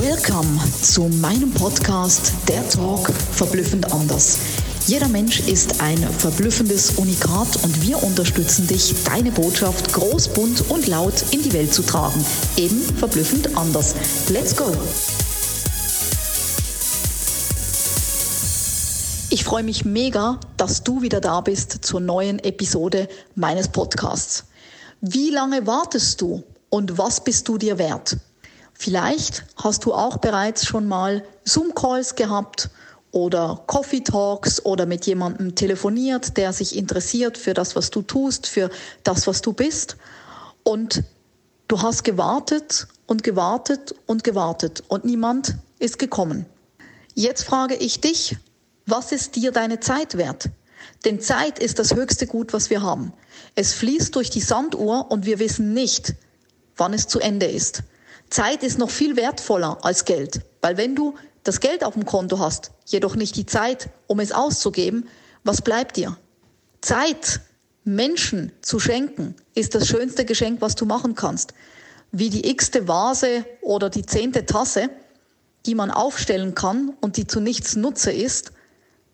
Welcome zu meinem Podcast Der Talk verblüffend anders. Jeder Mensch ist ein verblüffendes Unikat und wir unterstützen dich, deine Botschaft groß, bunt und laut in die Welt zu tragen. Eben verblüffend anders. Let's go! Ich freue mich mega, dass du wieder da bist zur neuen Episode meines Podcasts. Wie lange wartest du und was bist du dir wert? Vielleicht hast du auch bereits schon mal Zoom-Calls gehabt oder Coffee Talks oder mit jemandem telefoniert, der sich interessiert für das, was du tust, für das, was du bist. Und du hast gewartet und gewartet und gewartet und niemand ist gekommen. Jetzt frage ich dich, was ist dir deine Zeit wert? Denn Zeit ist das höchste Gut, was wir haben. Es fließt durch die Sanduhr und wir wissen nicht, wann es zu Ende ist. Zeit ist noch viel wertvoller als Geld, weil wenn du das Geld auf dem Konto hast, jedoch nicht die Zeit, um es auszugeben, was bleibt dir? Zeit, Menschen zu schenken, ist das schönste Geschenk, was du machen kannst. Wie die x-te Vase oder die zehnte Tasse, die man aufstellen kann und die zu nichts Nutze ist,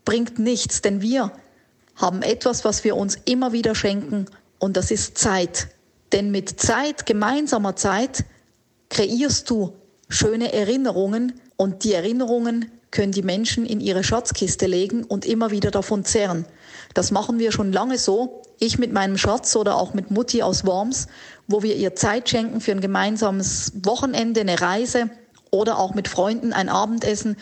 bringt nichts, denn wir haben etwas, was wir uns immer wieder schenken und das ist Zeit. Denn mit Zeit, gemeinsamer Zeit, kreierst du schöne Erinnerungen und die Erinnerungen können die Menschen in ihre Schatzkiste legen und immer wieder davon zehren. Das machen wir schon lange so. Ich mit meinem Schatz oder auch mit Mutti aus Worms, wo wir ihr Zeit schenken für ein gemeinsames Wochenende, eine Reise oder auch mit Freunden ein Abendessen.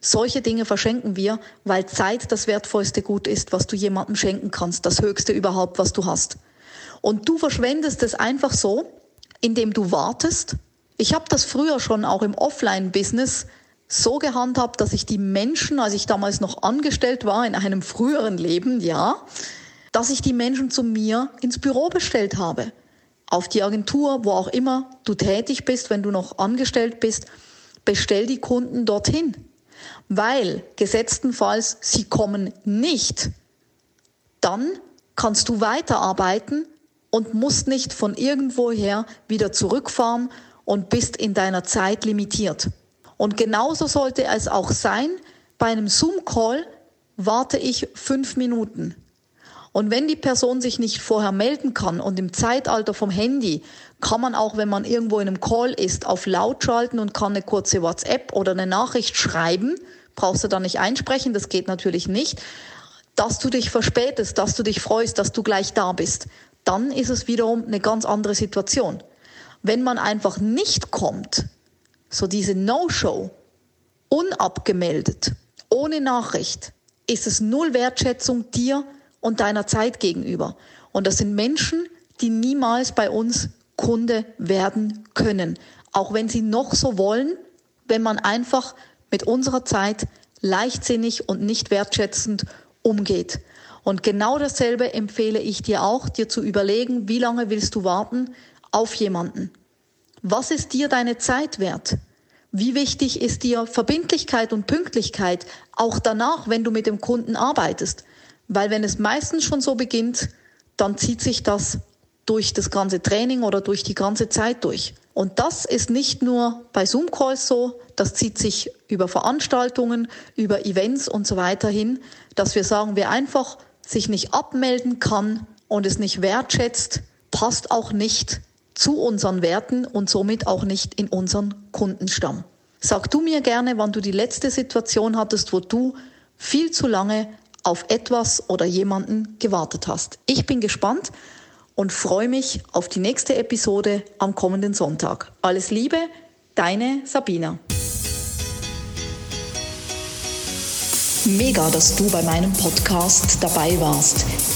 Solche Dinge verschenken wir, weil Zeit das wertvollste Gut ist, was du jemandem schenken kannst, das höchste überhaupt, was du hast. Und du verschwendest es einfach so, indem du wartest, ich habe das früher schon auch im Offline-Business so gehandhabt, dass ich die Menschen, als ich damals noch angestellt war in einem früheren Leben, ja, dass ich die Menschen zu mir ins Büro bestellt habe. Auf die Agentur, wo auch immer du tätig bist, wenn du noch angestellt bist, bestell die Kunden dorthin. Weil gesetztenfalls sie kommen nicht, dann kannst du weiterarbeiten und musst nicht von irgendwoher wieder zurückfahren und bist in deiner Zeit limitiert. Und genauso sollte es auch sein, bei einem Zoom-Call warte ich fünf Minuten. Und wenn die Person sich nicht vorher melden kann und im Zeitalter vom Handy kann man auch, wenn man irgendwo in einem Call ist, auf laut schalten und kann eine kurze WhatsApp oder eine Nachricht schreiben, brauchst du da nicht einsprechen, das geht natürlich nicht, dass du dich verspätest, dass du dich freust, dass du gleich da bist, dann ist es wiederum eine ganz andere Situation. Wenn man einfach nicht kommt, so diese No-Show, unabgemeldet, ohne Nachricht, ist es null Wertschätzung dir und deiner Zeit gegenüber. Und das sind Menschen, die niemals bei uns Kunde werden können. Auch wenn sie noch so wollen, wenn man einfach mit unserer Zeit leichtsinnig und nicht wertschätzend umgeht. Und genau dasselbe empfehle ich dir auch, dir zu überlegen, wie lange willst du warten, auf jemanden. Was ist dir deine Zeit wert? Wie wichtig ist dir Verbindlichkeit und Pünktlichkeit auch danach, wenn du mit dem Kunden arbeitest? Weil wenn es meistens schon so beginnt, dann zieht sich das durch das ganze Training oder durch die ganze Zeit durch. Und das ist nicht nur bei Zoom-Calls so, das zieht sich über Veranstaltungen, über Events und so weiter hin, dass wir sagen, wer einfach sich nicht abmelden kann und es nicht wertschätzt, passt auch nicht zu unseren Werten und somit auch nicht in unseren Kundenstamm. Sag du mir gerne, wann du die letzte Situation hattest, wo du viel zu lange auf etwas oder jemanden gewartet hast. Ich bin gespannt und freue mich auf die nächste Episode am kommenden Sonntag. Alles Liebe, deine Sabina. Mega, dass du bei meinem Podcast dabei warst.